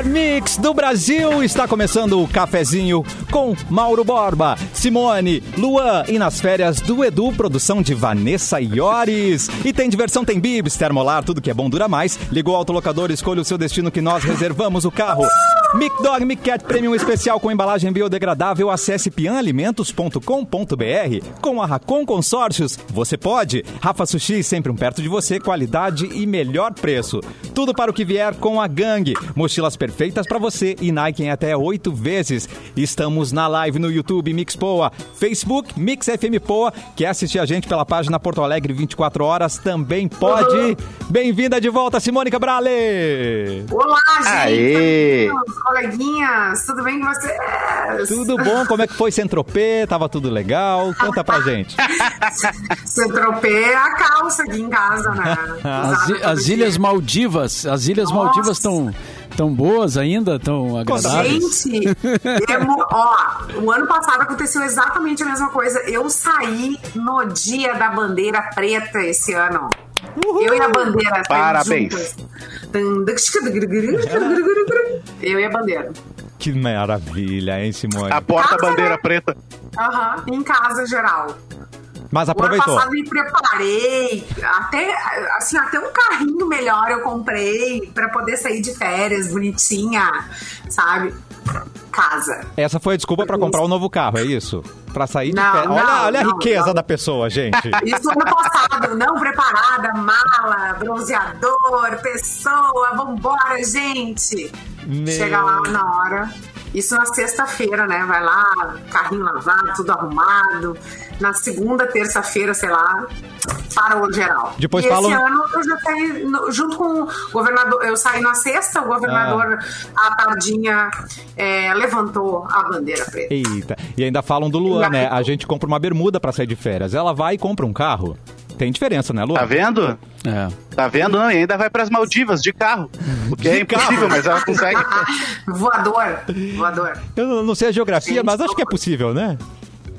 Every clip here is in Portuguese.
melhor mix do Brasil. Está começando o cafezinho com Mauro Borba, Simone, Luan e nas férias do Edu, produção de Vanessa Iores. E tem diversão, tem bibs, termolar, tudo que é bom dura mais. Ligou o autolocador, escolha o seu destino que nós reservamos o carro. Mic Dog Mic Cat Premium especial com embalagem biodegradável. Acesse pianalimentos.com.br. Com a Racon Consórcios, você pode. Rafa Sushi, sempre um perto de você, qualidade e melhor preço. Tudo para o que vier com a gangue. Mochilas perfeitas para você e Nike em até oito vezes. Estamos na live no YouTube Mix Poa, Facebook Mix FM Poa. Quer assistir a gente pela página Porto Alegre 24 horas? Também pode. Bem-vinda de volta, Simone Cabrale. Olá, gente. Aê. Amigos, coleguinhas, tudo bem com vocês? Tudo bom? Como é que foi Centropê? Tava tudo legal? Conta pra gente. Centropê a calça aqui em casa, né? As, as. Ilhas Maldivas, as Ilhas Nossa. Maldivas estão tão boas ainda, tão agradáveis. Gente, emo- ó, o ano passado aconteceu exatamente a mesma coisa. Eu saí no dia da bandeira preta esse ano. Eu e a bandeira. Parabéns. Eu e a bandeira. Que maravilha, hein, Simone? A porta-bandeira preta. Aham, em casa geral. Mas O ano aproveitou. passado me preparei, até, assim, até um carrinho melhor eu comprei pra poder sair de férias, bonitinha, sabe? Casa. Essa foi a desculpa pra comprar um novo carro, é isso? Pra sair de Não, férias. Olha, não, olha a não, riqueza da pessoa, gente. Isso ano passado, não preparada, mala, bronzeador, pessoa, vambora, gente! Meu. Chega lá na hora. Isso na sexta-feira, né? Vai lá, carrinho lavado, tudo arrumado. Na segunda, terça-feira, sei lá, para o geral. Depois e falam- esse ano eu já saí junto com o governador. Eu saí na sexta, o governador, Ah. à tardinha, é, levantou a bandeira preta. Eita. E ainda falam do Luan, né? A gente compra uma bermuda pra sair de férias. Ela vai e compra um carro. Tem diferença, né, Luan? Tá vendo? É. Tá vendo? Não, e ainda vai pras Maldivas de carro. O que é De carro. impossível, mas ela consegue. voador, voador. Eu não sei a geografia, Gente, mas acho que é possível, né?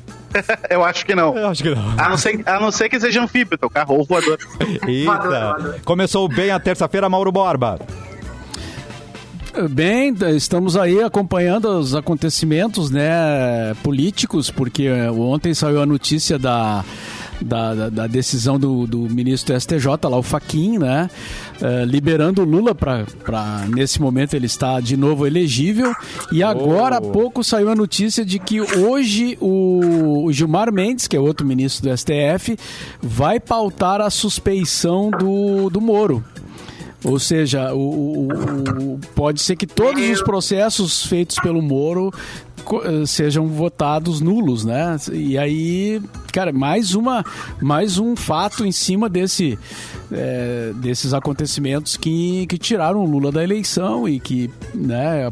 Eu acho que não. Eu acho que não. A não ser, a não ser que seja anfíbio, teu carro ou voador. Eita. Voador, voador. Começou bem a terça-feira, Mauro Borba. Bem, estamos aí acompanhando os acontecimentos né, políticos, porque eh, ontem saiu a notícia da, da, da- da decisão do, do ministro do STJ, lá o Faquin, né, eh, liberando o Lula para nesse momento ele está de novo elegível. E agora há pouco saiu a notícia de que hoje o, o Gilmar Mendes, que é outro ministro do STF, vai pautar a suspeição do, do Moro. Ou seja, o, o- o- pode ser que todos os processos feitos pelo Moro sejam votados nulos, né? E aí, cara, mais uma, mais um fato em cima desse, eh, desses acontecimentos que, que tiraram o Lula da eleição e que, né,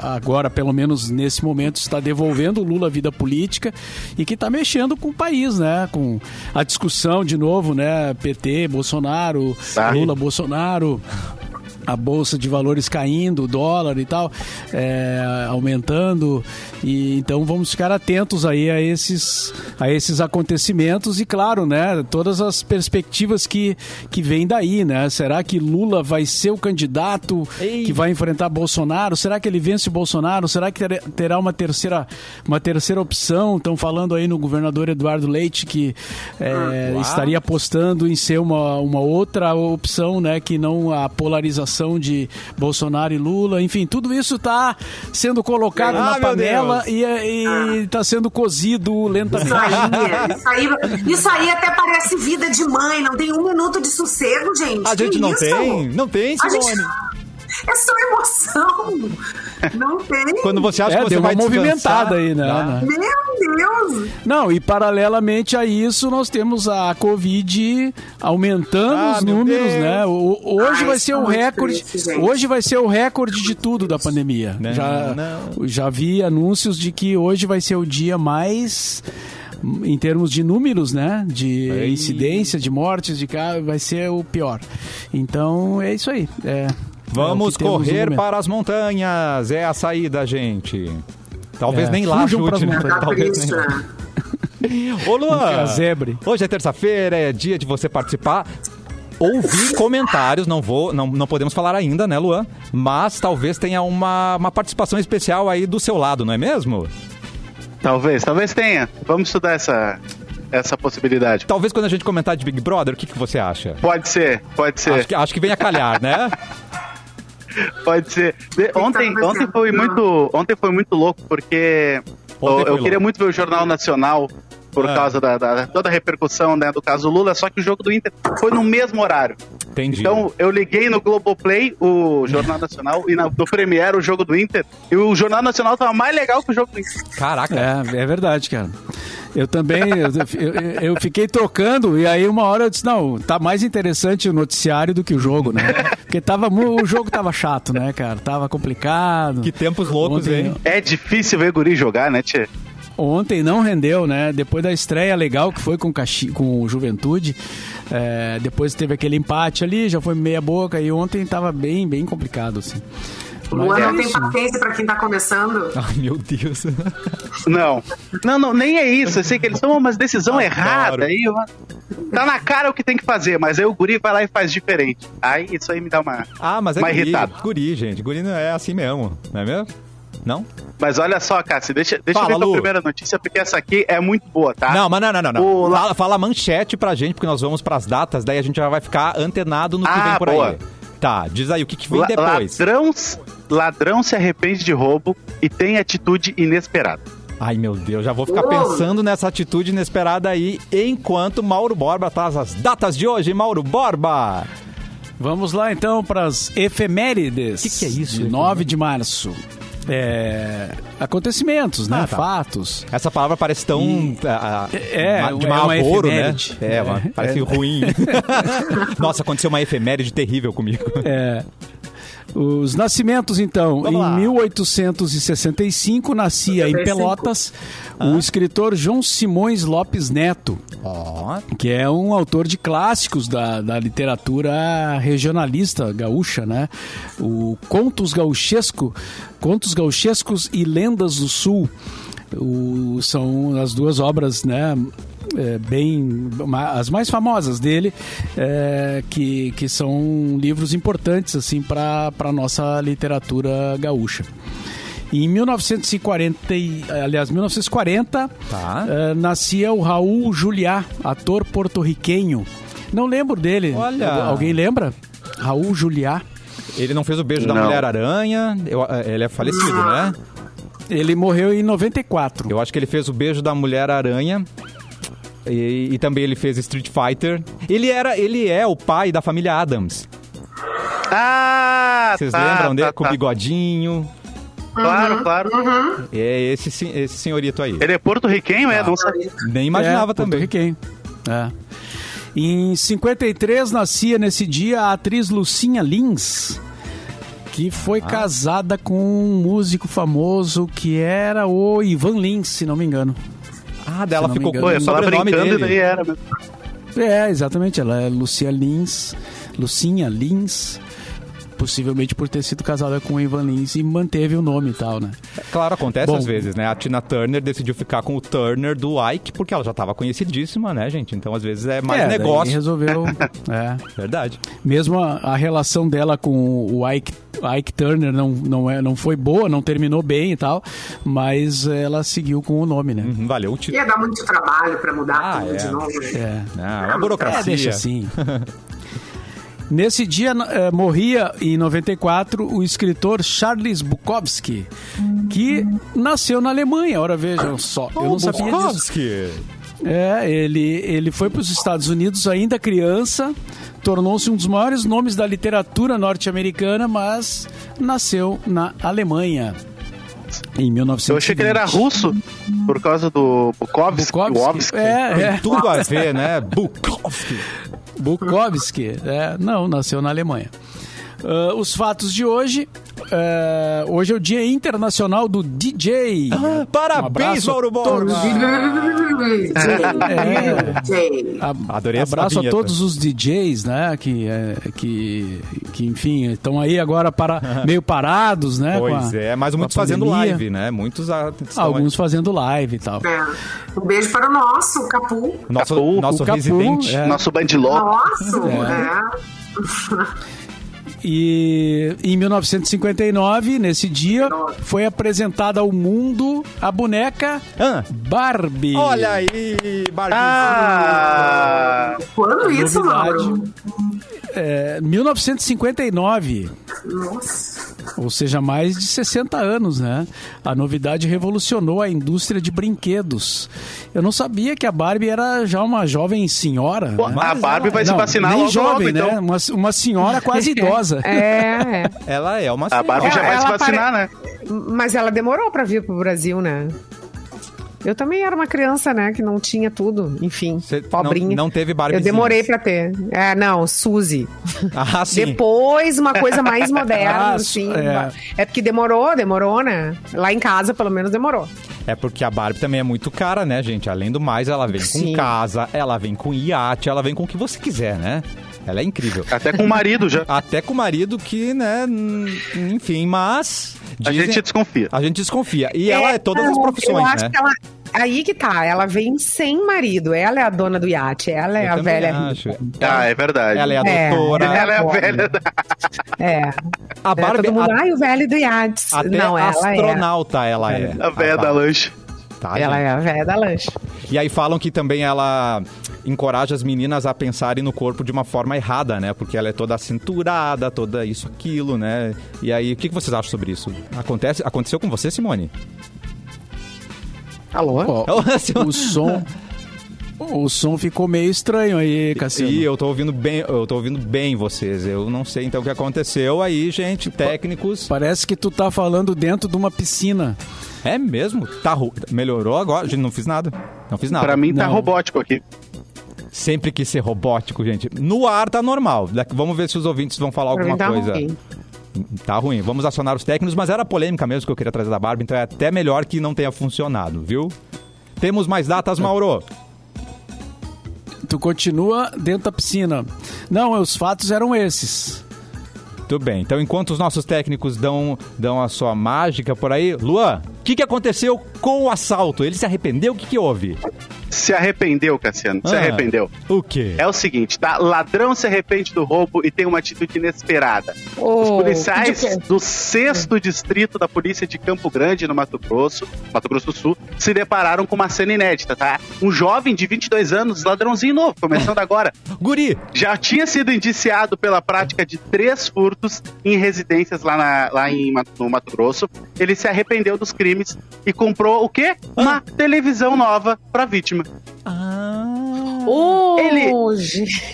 agora, pelo menos nesse momento, está devolvendo o Lula à vida política e que está mexendo com o país, né? Com a discussão de novo, né? PT, Bolsonaro, Tá. Lula, Bolsonaro, a bolsa de valores caindo, o dólar e tal, é, aumentando. E então vamos ficar atentos aí a esses, a esses acontecimentos e claro, né, todas as perspectivas que que vêm daí, né? Será que Lula vai ser o candidato Ei. que vai enfrentar Bolsonaro? Será que ele vence o Bolsonaro? Será que ter- terá uma terceira uma terceira opção? Estão falando aí no governador Eduardo Leite que é, Uau. estaria apostando em ser uma, uma outra opção, né, que não a polarização de Bolsonaro e Lula. Enfim, tudo isso está sendo colocado Ah, na panela Deus. e está sendo cozido lentamente. Isso aí, isso aí, isso aí até parece vida de mãe, não tem um minuto de sossego, gente. A Que gente não isso? tem? Não tem, A gente- Simone. É só emoção. Não tem. Quando você acha É, que você deu uma vai movimentada aí, né, né? Meu Deus. Não, e paralelamente a isso, nós temos a Covid aumentando Ah, os números, Deus. né? O- hoje Ai, vai ser o recorde. triste, hoje vai ser o recorde de tudo da pandemia. Não, já, não. já vi anúncios de que hoje vai ser o dia mais em termos de números, né? De Ei. incidência, de mortes, de cá, vai ser o pior. Então é isso aí. É, Vamos é correr para as montanhas. É a saída, gente. Talvez É, nem lá chute, né? Talvez nem lá. Ô, Luan, Casebre. hoje é terça-feira, é dia de você participar. ouvi comentários, não vou, não, não podemos falar ainda, né, Luan? Mas talvez tenha uma, uma participação especial aí do seu lado, não é mesmo? Talvez, talvez tenha. Vamos estudar essa, essa possibilidade. Talvez quando a gente comentar de Big Brother, o que, que você acha? Pode ser, pode ser. Acho que, acho que vem a calhar, né? Pode ser. De- ontem, ontem foi muito, ontem foi muito louco porque Ontem eu, eu queria louco. muito ver o Jornal Nacional por Ah. causa da, da- toda a repercussão né, do caso Lula, só que o jogo do Inter foi no mesmo horário. Entendi. Então eu liguei no Globoplay o Jornal Nacional e na, no Premiere o jogo do Inter e o Jornal Nacional tava mais legal que o jogo do Inter. Caraca. É, é verdade, cara. Eu também, eu, eu- eu fiquei trocando e aí uma hora eu disse, não, tá mais interessante o noticiário do que o jogo, né? Porque tava, o jogo tava chato, né, cara? Tava complicado. Que tempos loucos, Ontem- hein? É difícil ver guri jogar, né, Tchê? Ontem não rendeu, né? Depois da estreia legal que foi com, Caxi, com o Juventude, é, depois teve aquele empate ali, já foi meia boca e ontem tava bem, bem complicado, assim. O Luan Mas é não tem isso, paciência pra quem tá começando. Ai, meu Deus. Não. Não, não, nem é isso. Eu sei que eles tomam umas decisão Adoro. errada. Aí, tá na cara o que tem que fazer, mas aí o guri vai lá e faz diferente. Aí isso aí me dá uma. Ah, mas é Mais guri. irritado. Guri, gente. Guri não é assim mesmo, não é mesmo? Não? Mas olha só, Cássio, deixa, deixa Fala, eu ver Lu. a primeira notícia, porque essa aqui é muito boa, tá? Não, mas não, não, não. não. O la- Fala, fala a manchete pra gente, porque nós vamos pras datas, daí a gente já vai ficar antenado no que Ah, vem por boa. aí. Tá, diz aí o que, que vem La- depois. ladrão, ladrão se arrepende de roubo e tem atitude inesperada. Ai, meu Deus, já vou ficar pensando nessa atitude inesperada aí, enquanto Mauro Borba traz as datas de hoje. Mauro Borba! Vamos lá então para as efemérides. Que que é isso, De 9 de março. É, acontecimentos, né? Ah, tá. Fatos. Essa palavra parece tão. E- ah, É, de é mau agouro, né? efeméride. É, uma- É. parece É. ruim. Nossa, aconteceu uma efeméride terrível comigo. É, os nascimentos, então. Vamos lá. em 1865, nascia em 65. Pelotas o escritor João Simões Lopes Neto, Ó, que é um autor de clássicos da, da literatura regionalista gaúcha, né? O Contos Gauchesco, Contos Gauchescos e Lendas do Sul. O- são as duas obras, né? É, bem as mais famosas dele é, que, que são livros importantes assim para a nossa literatura gaúcha em 1940 e- aliás 1940 Tá. é, nascia o Raul Juliá ator porto-riquenho não lembro dele Olha. alguém lembra Raul Juliá ele não fez o beijo da Não. Mulher-Aranha. eu- Ele é falecido, né? ele morreu em 94 Eu acho que ele fez o beijo da Mulher-Aranha. E, e também ele fez Street Fighter. Ele era, ele é o pai da família Adams. Ah, Vocês tá, lembram dele tá, com o tá. bigodinho? Claro, claro. É esse, esse senhorito aí. Ele é porto-riquenho, é? Não sabia. Nem imaginava é, também. porto-riquenho. É. Em 53 nascia nesse dia a atriz Lucinha Lins, que foi Ah. casada com um músico famoso que era o Ivan Lins, se não me engano. Ah, dela ficou com o falar sobrenome brincando e daí dele. era mesmo. É, exatamente, ela é Lucia Lins, Lucinha Lins, possivelmente por ter sido casada com o Ivan Lins e manteve o nome e tal, né? Claro, acontece Bom. às vezes, né? A Tina Turner decidiu ficar com o Turner do Ike porque ela já estava conhecidíssima, né, gente? Então, às vezes, é mais é, negócio. resolveu, é. Verdade. Mesmo a, a relação dela com o Ike, Ike Turner não, não, é, não foi boa, não terminou bem e tal, mas ela seguiu com o nome, né? Uhum, valeu o título. Ia dar muito trabalho pra mudar Ah, tudo é. de novo. né? É. Não, é uma É, burocracia. deixa assim. Nesse dia eh, morria em 94 o escritor Charles Bukowski, que nasceu na Alemanha. Ora vejam só, eu não sabia disso. Bukowski. É, ele, ele foi para os Estados Unidos ainda criança, tornou-se um dos maiores nomes da literatura norte-americana, mas nasceu na Alemanha. Em 1920. Eu achei que ele era russo, por causa do Bukowski. Bukowski. Bukowski. É, é. Tudo a ver, né? Bukowski. Bukowski, é, não, nasceu na Alemanha. Ah, os fatos de hoje. ah, hoje é o Dia Internacional do DJ. Ah, parabéns, Um abraço Mauro a todos. Borba! É. A- Adorei Abraço a todos os DJs, né? Que, é, que, que enfim, estão aí agora para, meio parados, né? com Pois a- é, mas muitos fazendo live, né? Muitos estão Alguns fazendo live e tal. É. Um beijo para o nosso, Capu. Nosso, Capu, nosso o Capu, residente. é. Nosso bandiló. Nosso, É. é. E em 1959, nesse dia, foi apresentada ao mundo a boneca Ah, Barbie. olha aí, Barbie. Ah! Quando isso, Novidade. Mauro? É, 1959. Nossa. Ou seja, mais de 60 anos, né? A novidade revolucionou a indústria de brinquedos. Eu não sabia que a Barbie era já uma jovem senhora. Pô, né? a Barbie vai se Não, vacinar nem logo, jovem, logo, então. né? Uma, uma senhora quase idosa. É, é. Ela é uma A Barbie já vai se ela vacinar, né? Mas ela demorou pra vir pro Brasil, né? Eu também era uma criança, né? Que não tinha tudo. Enfim, Cê pobrinha. não- não teve Eu Barbiezinhas. demorei pra ter. É, não, Suzy. Ah, sim. Depois, uma coisa mais moderna, Ah, assim. é. É. porque demorou, demorou, né? Lá em casa, pelo menos, demorou. É porque a Barbie também é muito cara, né, gente? Além do mais, ela vem com Sim. casa, ela vem com iate, ela vem com o que você quiser, né? Ela é incrível. Até com o marido já. Até com o marido que, né, enfim, mas... A dizem- gente desconfia. a gente desconfia. E ela é todas as não, Eu profissões, acho né? que ela. Aí que tá, ela vem sem marido. Ela é a dona do iate, ela é Eu a velha. acho. Ah, é verdade. Ela é a É, doutora. ela Ela é a velha da... É. A É, Barbie, todo mundo, a- ai, o velho do iate. até Não, ela é. astronauta ela é. A velha da lanche. Tá, Ela gente? é a velha da lanche. E aí falam que também ela encoraja as meninas a pensarem no corpo de uma forma errada, né? Porque ela é toda cinturada, toda isso, aquilo, né? E aí, o que que vocês acham sobre isso? Acontece, aconteceu com você, Simone? Alô? Ó, o som. O som ficou meio estranho aí, Cassiano. E eu tô ouvindo bem, eu tô ouvindo bem vocês. Eu não sei então o que aconteceu aí, gente, técnicos. Parece que tu tá falando dentro de uma piscina. É mesmo? Tá ru- melhorou agora? Gente, não fiz nada. Não fiz nada. Pra mim tá Não. robótico aqui. Sempre quis ser robótico, gente. No ar tá normal. Vamos ver se os ouvintes vão falar Pra alguma mim tá coisa. ruim. Tá ruim. Vamos acionar os técnicos, mas era polêmica mesmo que eu queria trazer da Barbie, então é até melhor que não tenha funcionado, viu? Temos mais datas, Mauro? Tu continua dentro da piscina. Não, os fatos eram esses. Tudo bem. Então, enquanto os nossos técnicos dão, dão a sua mágica por aí, Luan, que, que aconteceu com o assalto? Ele se arrependeu? O que, que houve? Se arrependeu, Cassiano. Se Ah. arrependeu. O quê? É o seguinte, tá? Ladrão se arrepende do roubo e tem uma atitude inesperada. Os Ô, policiais do sexto distrito da polícia de Campo Grande, no Mato Grosso, Mato Grosso do Sul, se depararam com uma cena inédita, tá? Um jovem de 22 anos, ladrãozinho novo, começando agora, Guri! já tinha sido indiciado pela prática de três furtos em residências lá, na- lá em, no Mato Grosso. Ele se arrependeu dos crimes e comprou o quê? Uma televisão nova pra vítima. Ô, Ele-.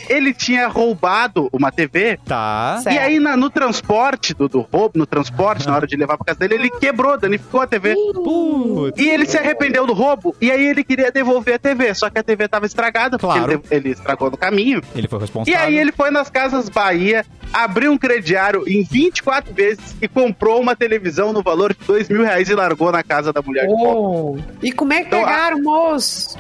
Ele tinha roubado uma TV Tá. Certo. E aí, na- no transporte do, do roubo, no transporte, na hora de levar pra casa dele, ele quebrou, danificou a TV. Putz. E ele se arrependeu do roubo, e aí ele queria devolver a TV, só que a TV tava estragada, porque Claro. ele, ele estragou no caminho. Ele foi E responsável. aí ele foi nas Casas Bahia, abriu um crediário em 24 vezes e comprou uma televisão no valor de 2 mil reais e largou na casa da mulher. Ô, E como é que Então, a- pegaram, moço?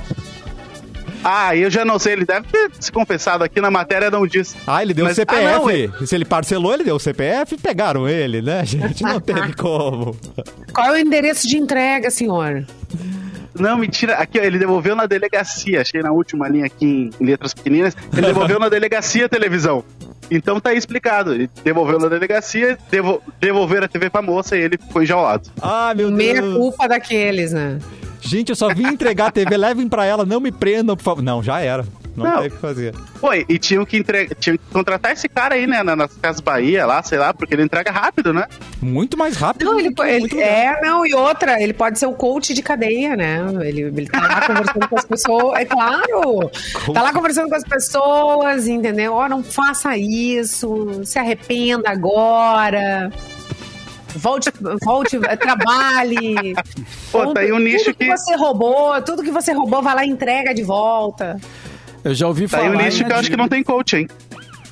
Ah, eu já não sei, ele deve ter se confessado aqui na matéria, não disse. Ah, ele deu o Mas- CPF. ah, não, ele- Se ele parcelou, ele deu o CPF, pegaram ele, né, gente? Não teve como. Qual é o endereço de entrega, senhor? Não, mentira. Aqui, ó, ele devolveu na delegacia. Achei na última linha aqui em letras pequeninas. Ele devolveu na delegacia a televisão. Então tá aí explicado. Ele devolveu na delegacia, devo, devolveram a TV pra moça e ele foi enjaulado. Ah, meu Meia Deus. culpa daqueles, né? Gente, eu só vim entregar a TV, levem pra ela, não me prendam, por favor. Não, já era. Não, Não. tem o que fazer. Foi, e tinham que, entre... tinham que contratar esse cara aí, né, na- nas Casas Bahia, lá, sei lá, porque ele entrega rápido, né? Muito mais rápido. Não, ele, que ele- muito é, não, e outra, ele pode ser o coach de cadeia, né? Ele, ele tá lá conversando com as pessoas, é claro. Tá lá conversando com as pessoas, entendeu? Ó, não faça isso, se arrependa agora. Volte, volte, trabalhe. Pô, tá aí um nicho tudo que... que- você roubou, tudo que você roubou, vai lá e entrega de volta. Eu já ouvi Tá falar. aí um nicho em que eu acho que não tem coach, hein?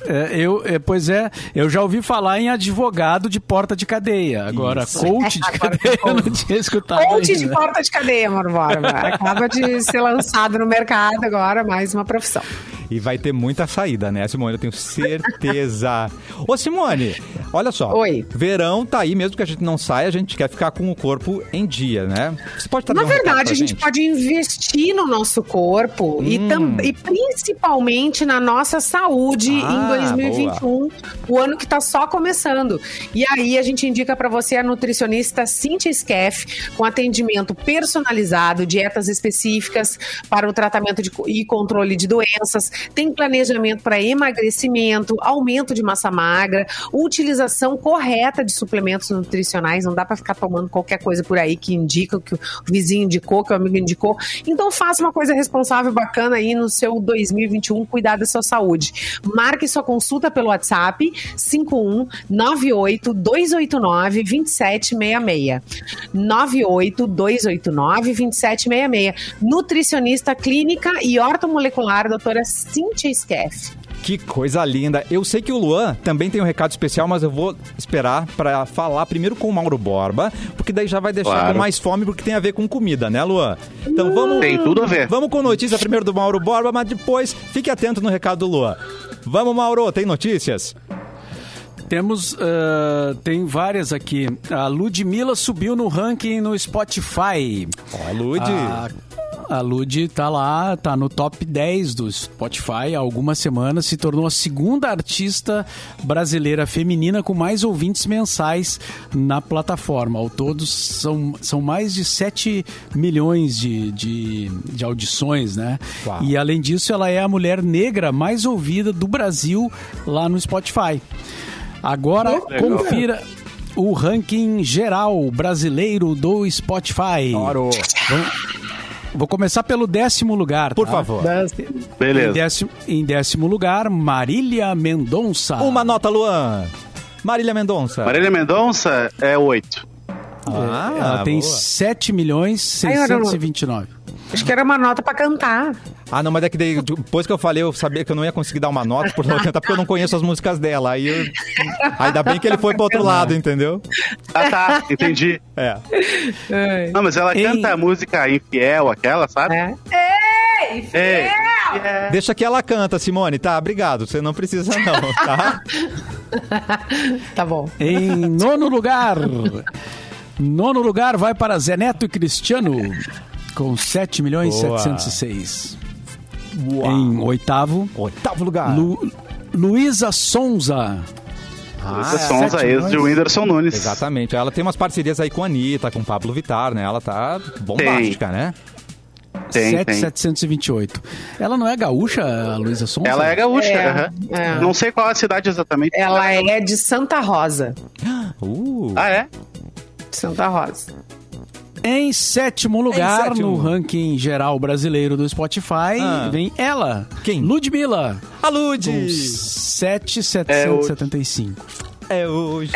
É, eu, é, pois é, eu já ouvi falar em advogado de porta de cadeia. Agora, Isso. coach de Agora, cadeia, eu não tinha escutado. Coach de ainda. porta de cadeia, Mauro Borba. Acaba de ser lançado no mercado agora, mais uma profissão. E vai ter muita saída, né, Simone? Eu tenho certeza. Ô, Simone, olha só. Oi. Verão tá aí, mesmo que a gente não saia, a gente quer ficar com o corpo em dia, né? Você pode trazer Na um verdade, a gente pode investir no nosso corpo e, tam- e principalmente na nossa saúde Ah, em 2021, o ano que está só começando. E aí a gente indica para você a nutricionista Cintia Skeff, com atendimento personalizado, dietas específicas para o tratamento de e controle de doenças, tem planejamento para emagrecimento, aumento de massa magra, utilização correta de suplementos nutricionais, não dá para ficar tomando qualquer coisa por aí que indica que o vizinho indicou, que o amigo indicou. Então faça uma coisa responsável, bacana aí no seu 2021, cuidar da sua saúde. Marque sua consulta pelo WhatsApp 5198 289 2766. 98 289 2766. Nutricionista clínica e ortomolecular, doutora Cíntia Skeff. Que coisa linda. Eu sei que o Luan também tem um recado especial, mas eu vou esperar pra falar primeiro com o Mauro Borba, porque daí já vai deixar Claro. com mais fome, porque tem a ver com comida, né, Luan? Então vamos. Tem tudo a ver. Vamos com notícia primeiro do Mauro Borba, mas depois fique atento no recado do Luan. Vamos, Mauro, tem notícias? Temos, ah, tem várias aqui. A Ludmilla subiu no ranking no Spotify. Ó, Lud. A, a Lud tá lá, tá no top 10 do Spotify há algumas semanas, se tornou a segunda artista brasileira feminina com mais ouvintes mensais na plataforma. Ao todo, são, são mais de 7 milhões de, de, de audições, né? Uau. E além disso, ela é a mulher negra mais ouvida do Brasil lá no Spotify. Agora, Legal. confira o ranking geral brasileiro do Spotify. Mauro. Vou começar pelo décimo lugar. Por tá? favor. Em Beleza. décimo, em décimo lugar, Marília Mendonça. Uma nota, Luan. Marília Mendonça. Marília Mendonça é 8. Ah, Ela tem boa. 7 milhões Ai, eu não- 629. Acho que era uma nota pra cantar. Ah, não, mas é que daí, depois que eu falei, eu sabia que eu não ia conseguir dar uma nota por não cantar, porque eu não conheço as músicas dela. Aí eu... Ainda bem que ele foi pro outro lado, entendeu? Ah, tá. Entendi. É. Não, mas ela Ei. canta a música Infiel, aquela, sabe? É. Ei, Ei. Deixa que ela canta, Simone, tá? Obrigado. Você não precisa, não, tá? Tá bom. Em nono lugar, nono lugar vai para Zé Neto e Cristiano, com 7 milhões Boa. 706. Em oitavo, Oitavo lugar. Lu, Luísa Sonza. Ah, Essa Sonza, sete ex de. Whindersson Nunes. Exatamente. Ela tem umas parcerias aí com a Anitta, com o Pablo Vittar, né? Ela tá bombástica, né? Tem, tem. 7,728. Ela não é gaúcha, a Luísa Sonza? Ela é gaúcha. É, aham. é. Não sei qual a cidade exatamente. Ela é de Santa Rosa. Uh. Ah, é? Santa Rosa. Em sétimo lugar, sétimo. no ranking geral brasileiro do Spotify, Ah. vem ela. Quem? Ludmilla. A Lud! Com 7,775. É hoje.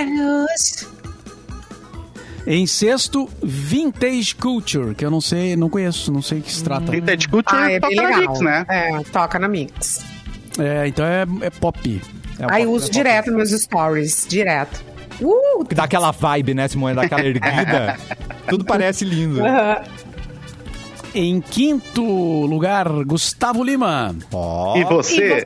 Em sexto, Vintage Culture, que eu não sei, não conheço, não sei o que se trata. Vintage Culture Ah, é toca na. Mix, né? É, toca na Mix. É, então é, é pop. É Aí pop- uso é direto nos meus stories, direto. Uh, pop- Dá aquela vibe, né, Simone? Dá aquela erguida. Tudo parece lindo. Em quinto lugar, Gustavo Lima. Ó. E você?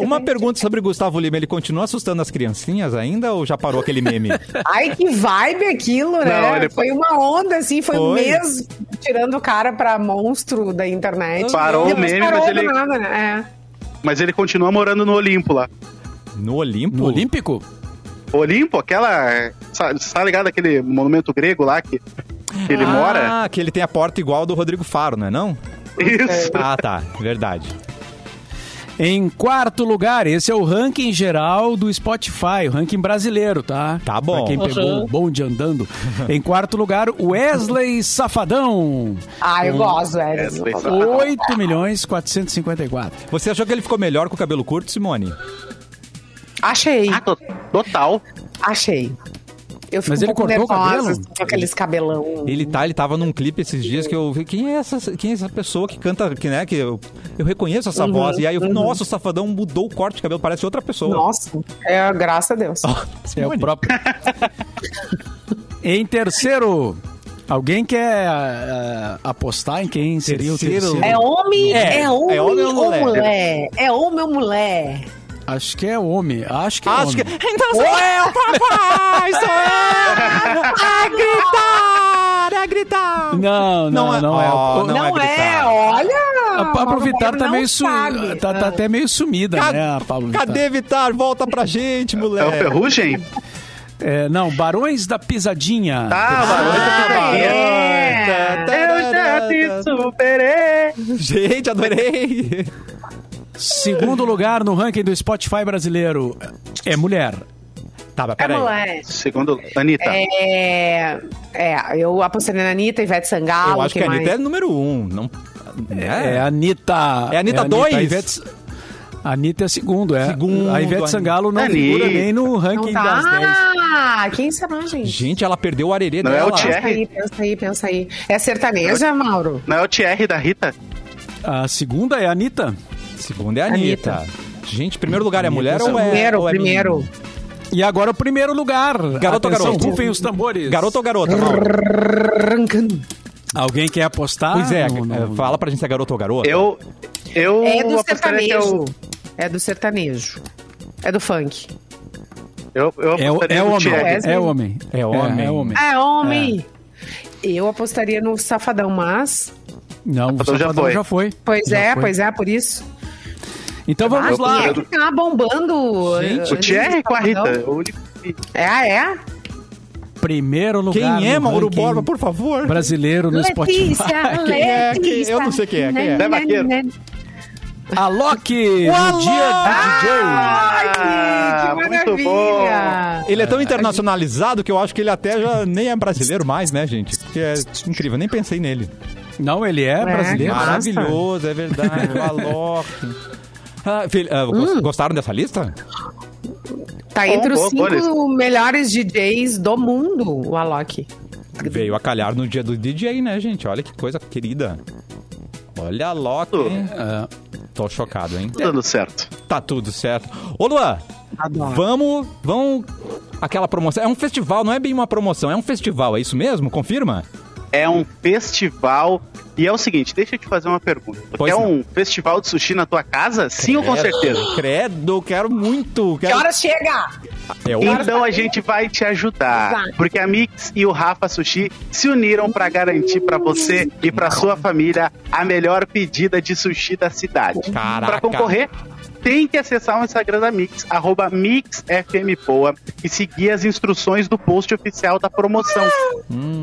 Uma pergunta sobre Gustavo Lima. Ele continua assustando as criancinhas ainda ou já parou aquele meme? Ai, que vibe aquilo, né? Não, ele- Foi uma onda, assim, foi, um Foi. mês tirando o cara pra monstro da internet. Parou o meme, parou mas ele- nada, né? Mas ele continua morando no Olimpo lá. No Olimpo? No Olímpico? Olimpo, aquela. Sabe, tá ligado aquele monumento grego lá que, que ele ah, mora? que ele tem a porta igual do Rodrigo Faro, não é não? Isso. Ah, tá. Verdade. Em quarto lugar, esse é o ranking geral do Spotify, o ranking brasileiro, tá? Tá bom. Pra quem pegou o bonde andando. em quarto lugar, Wesley Safadão. Ah, eu gosto, é. Wesley Eu Safadão. 8 milhões 454. Você achou que ele ficou melhor com o cabelo curto, Simone? Achei, Ah, to- total. achei. Eu fico Mas um ele pouco cortou o cabelo? com aqueles cabelão. Ele tá, ele tava num clipe esses dias que eu vi. Quem é essa, quem é essa pessoa que canta, que, né? Que eu, eu reconheço essa voz. E aí eu vi, nossa, o safadão mudou o corte de cabelo, parece outra pessoa. Nossa, é graças a Deus. É o próprio. em terceiro, alguém quer ah, apostar em quem seria Terceiro. o terceiro? É homem, É, é, homem, é homem ou ou mulher? mulher? É homem ou mulher? Acho que é homem. Acho que é Acho que. homem. Então sou eu, papai! Sou eu! A gritar! A gritar! Não, não, Não é- não, é. Oh, O- não Não, é é, olha. A Pablo Vittar tá não meio, su... tá, tá até meio sumida, Ca- né, a Pablo Vittar. Cadê Vitar? Volta pra gente, É o moleque. Ferrugem? É, não, Barões da Pisadinha. Ah, Barões da Ah, Pisadinha. é. Eu já te superei. Gente, adorei. Segundo lugar no ranking do Spotify brasileiro é mulher. Tá, mas É peraí. mulher. Segundo, Anitta. É, é, eu apostei na Anitta, Ivete Sangalo. Eu acho que a Anitta é mais? número um. Não... É, a Anitta. É a Anitta dois? A Anitta, a Anitta é segundo, é. Segundo, a Ivete. Sangalo não Anitta. figura nem no Não ranking tá. das 10. Ah, quem será, gente? Gente, ela perdeu o arerê Não é dela. o Thierry? Pensa aí, pensa aí, pensa aí. É sertaneja, Mauro? Não é o Thierry da Rita? A segunda é a Anitta. Segunda é a Anitta. Gente, primeiro lugar é Anitta mulher é ou é primeiro, ou é primeiro. menino? E agora o primeiro lugar. Garoto ou Atenção, garoto? Rufem os tambores. Garoto ou garota? Arrancando. Alguém quer apostar? Pois é, No- no- é, fala pra gente se é garoto ou garota. Eu. Eu É do é sertanejo. o. É do sertanejo. É do funk. Eu, eu É, é no homem. É homem. É homem. É, homem. É homem. Eu apostaria no Safadão, mas. Não, o Safadão já Safadão foi. já foi. Pois Já é, foi. pois é, por isso. Então vamos ah, lá. Quem é que tá bombando? Gente, O Thierry com a? Rita. O É, é? Primeiro lugar. Quem é Mauro Borba, por favor? Brasileiro no Spotify. Letícia, Quem é? Quem- eu não sei quem é, quem é? Zé Vaqueiro. A Loki, O no Alok! dia do Ai, Ah, que muito maravilha! Ele é tão internacionalizado que eu acho que ele até já nem é brasileiro mais, né, gente? Que é incrível, nem pensei nele. DJ. Não, ele é, É, brasileiro. Maravilhoso, é verdade. o Alok. Ah, ah, gos- Gostaram dessa lista? Tá entre os Boa, cinco melhores DJs do mundo, o Alok. Veio a calhar no dia do DJ, né, gente? Olha que coisa querida. Olha a Loki? É. Tô chocado, hein? Tudo dando certo. Tá tudo certo. Ô, Luan, vamos, vamos... Aquela promoção. É um festival, não é bem uma promoção, é um festival, é isso mesmo? Confirma? É um festival. E é o seguinte, deixa eu te fazer uma pergunta. Tu Pois quer não. um festival de sushi na tua casa? Sim ou com Credo, certeza? Credo, quero muito. Quero... Que horas chega? É. Então a gente vai te ajudar, porque a Mix e o Rafa Sushi se uniram para garantir para você e para sua família a melhor pedida de sushi da cidade. Caraca. Para concorrer, tem que acessar o Instagram da Mix, arroba MixFMPoa, e seguir as instruções do post oficial da promoção.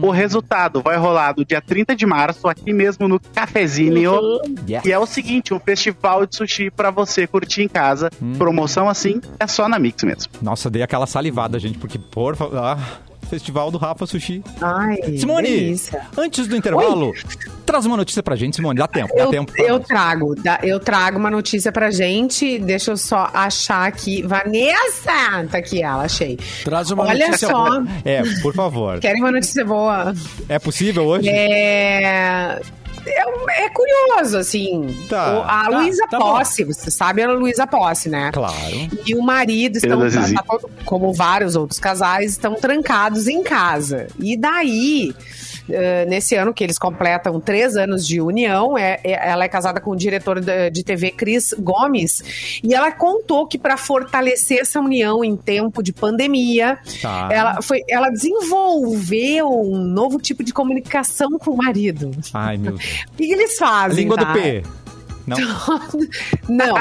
O resultado vai rolar no dia 30 de março, aqui mesmo no Cafezinho. Yes. E é o seguinte, um festival de sushi para você curtir em casa. Promoção assim é só na Mix mesmo. Nossa, dei aquela salivada, gente, porque, por favor... Ah, festival do Rafa Sushi. Ai, Simone, delícia. antes do intervalo, traz uma notícia pra gente, Simone. Dá tempo, dá Eu, tempo. eu trago, dá- eu trago uma notícia pra gente. Deixa eu só achar aqui. Vanessa! Tá aqui ela, achei. Traz uma Olha notícia só. boa. É, por favor. Querem uma notícia boa? É possível hoje? É. É, é curioso, assim. Tá, O- a tá, Luísa tá bom. Posse, você sabe a Luísa Posse, né? Claro. E o marido estão, tá todo- como vários outros casais, estão trancados em casa. E daí, eh, nesse ano que eles completam três anos de união, é, é- ela é casada com o diretor da- de TV Cris Gomes, e ela contou que para fortalecer essa união em tempo de pandemia, Tá. ela, foi, ela desenvolveu um novo tipo de comunicação com o marido. Ai, meu Deus. O que, eles fazem? Língua do tá? P. Não. Não,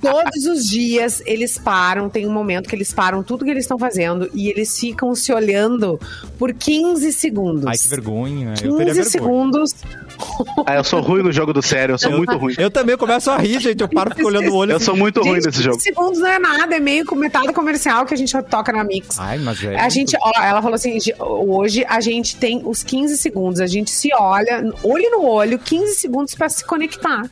todos os dias eles param, tem um momento que eles param tudo que eles estão fazendo e eles ficam se olhando por 15 segundos. Ai, que vergonha. Eu teria 15 vergonha. segundos. Ah, eu sou ruim no jogo do sério, eu sou muito ruim. Eu também começo a rir, gente. Eu paro fico olhando o olho. Eu assim. sou muito ruim Gente, nesse 15 jogo. segundos não é nada, é meio metade comercial que a gente toca na Mix. Ai, mas é. A gente, ó, ela falou assim: "Ge- hoje a gente tem os 15 segundos, a gente se olha, olho no olho, 15 segundos pra se conectar.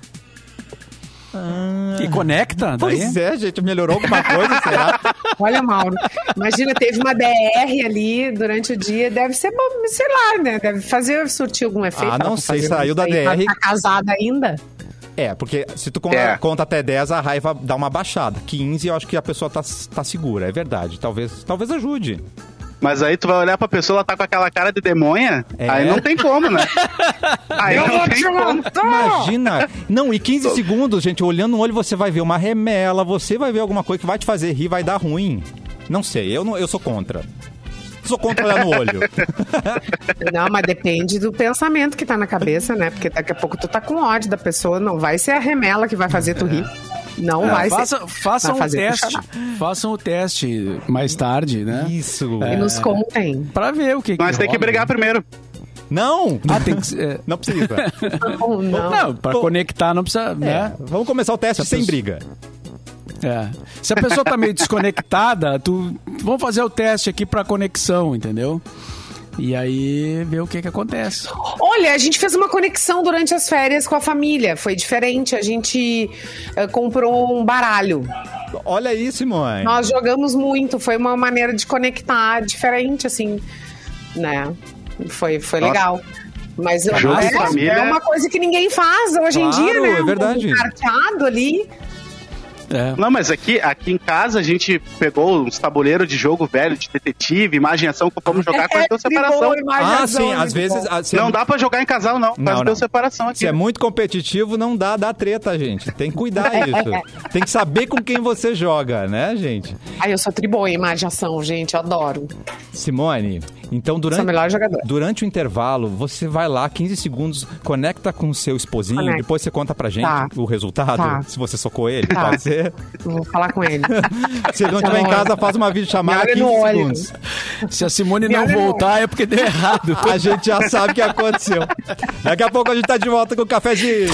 E conecta, daí? Pois é, gente. Melhorou alguma coisa, será? Olha, Mauro, imagina, teve uma DR ali durante o dia, deve ser, bom, sei lá, né? Deve fazer, surtir algum efeito. Ah, não Ela sei, saiu da DR. Tá casada ainda? É, porque se tu conta, É. conta até 10, a raiva dá uma baixada. 15, eu acho que a pessoa tá, tá segura, é verdade. Talvez, talvez ajude. Mas aí tu vai olhar pra pessoa, ela tá com aquela cara de demonha, É. aí não tem como, né? Aí não tem como. Imagina. Não, e 15 segundos, gente, olhando no olho, você vai ver uma remela, você vai ver alguma coisa que vai te fazer rir, vai dar ruim. Não sei, eu, não, eu sou contra. Sou contra olhar no olho. Não, mas depende do pensamento que tá na cabeça, né? Porque daqui a pouco tu tá com ódio da pessoa, não vai ser a remela que vai fazer tu rir. Não vai Faça, ser. façam Vai o teste. Façam o teste mais tarde, né? Isso. E nos contem. Pra ver o que tem que rola, brigar né? primeiro. Não! Ah, tem que é, Não precisa. Não, não. Não, pra Pô. conectar não precisa, É, né? vamos começar o teste sem briga. É. Se a pessoa tá meio desconectada, tu vamos fazer o teste aqui pra conexão, entendeu? E aí ver o que que acontece. Olha, a gente fez uma conexão durante as férias com a família. Foi diferente. A gente eh, comprou um baralho. Olha aí, Simone. Nós jogamos muito. Foi uma maneira de conectar diferente, assim, né? Foi, foi Nossa. legal. Mas é, família. é uma coisa que ninguém faz hoje em Claro, dia, né? é verdade. Um carteado ali. É. Não, mas aqui, aqui em casa a gente pegou uns tabuleiros de jogo velho, de detetive, imagem e ação, que vamos jogar quase deu separação. Ah, imaginação, sim, às muito vezes. se Não é, dá pra jogar em casal, não. Não, Quase não. deu separação aqui. Se é muito competitivo, não dá, dá treta, gente. Tem que cuidar isso. Tem que saber com quem você joga, né, gente? Ai, eu sou triboa em imaginação, gente. Eu adoro. Simone, então durante, durante o intervalo, você vai lá, 15 segundos, conecta com o seu esposinho, Conecta. depois você conta pra gente Tá. o resultado, Tá. se você socou ele, Tá. pode ser? Vou falar com ele. Se ele não Tá estiver em bom. casa, faz uma videochamada Me olha 15 no olho. segundos. Se a Simone não voltar é porque deu errado. A gente já sabe o que aconteceu. Daqui a pouco a gente tá de volta com o cafezinho.